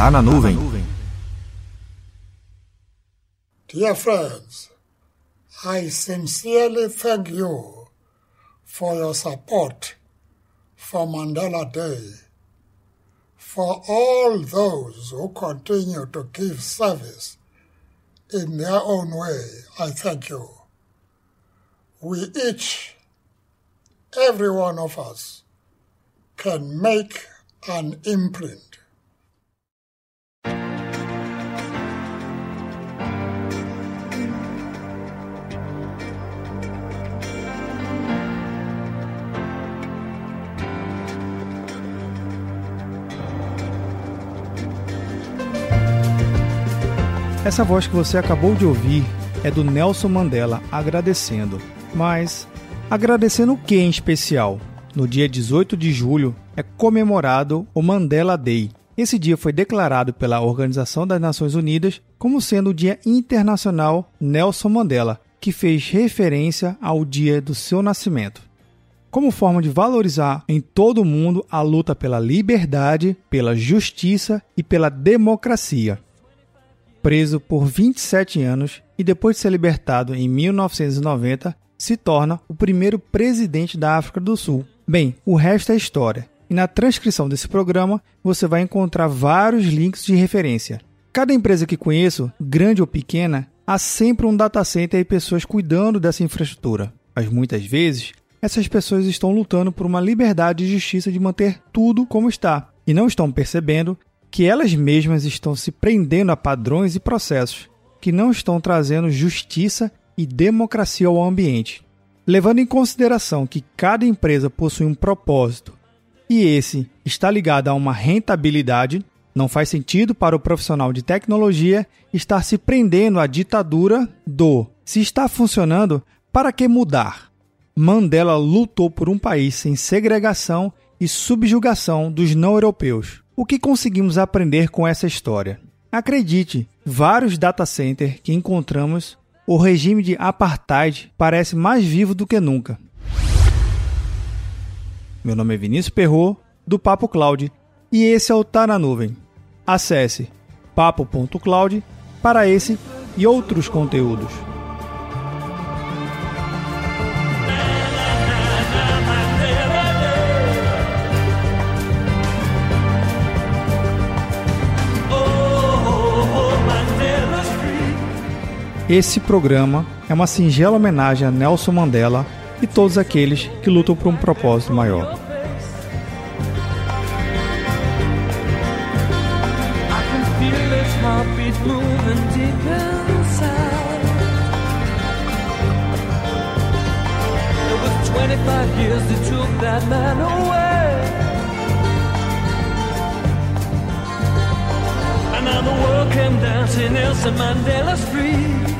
Tá na nuvem. Dear friends, I sincerely thank you for your support for Mandela Day. For all those who continue to give service in their own way, I thank you. We each, every one of us, can make an imprint Essa voz que você acabou de ouvir é do Nelson Mandela agradecendo. Mas agradecendo o que em especial? No dia 18 de julho é comemorado o Mandela Day. Esse dia foi declarado pela Organização das Nações Unidas como sendo o Dia Internacional Nelson Mandela, que fez referência ao dia do seu nascimento. Como forma de valorizar em todo o mundo a luta pela liberdade, pela justiça e pela democracia preso por 27 anos e depois de ser libertado em 1990, se torna o primeiro presidente da África do Sul. Bem, o resto é história. E na transcrição desse programa você vai encontrar vários links de referência. Cada empresa que conheço, grande ou pequena, há sempre um data center e pessoas cuidando dessa infraestrutura. Mas muitas vezes, essas pessoas estão lutando por uma liberdade e justiça de manter tudo como está e não estão percebendo que elas mesmas estão se prendendo a padrões e processos que não estão trazendo justiça e democracia ao ambiente. Levando em consideração que cada empresa possui um propósito e esse está ligado a uma rentabilidade, não faz sentido para o profissional de tecnologia estar se prendendo à ditadura do se está funcionando, para que mudar? Mandela lutou por um país sem segregação e subjugação dos não europeus. O que conseguimos aprender com essa história? Acredite, vários data centers que encontramos, o regime de apartheid parece mais vivo do que nunca. Meu nome é Vinícius Perro do Papo Cloud, e esse é o Tá na Nuvem. Acesse papo.cloud para esse e outros conteúdos. Esse programa é uma singela homenagem a Nelson Mandela e todos aqueles que lutam por um propósito maior. Now the world came to Nelson Mandela's free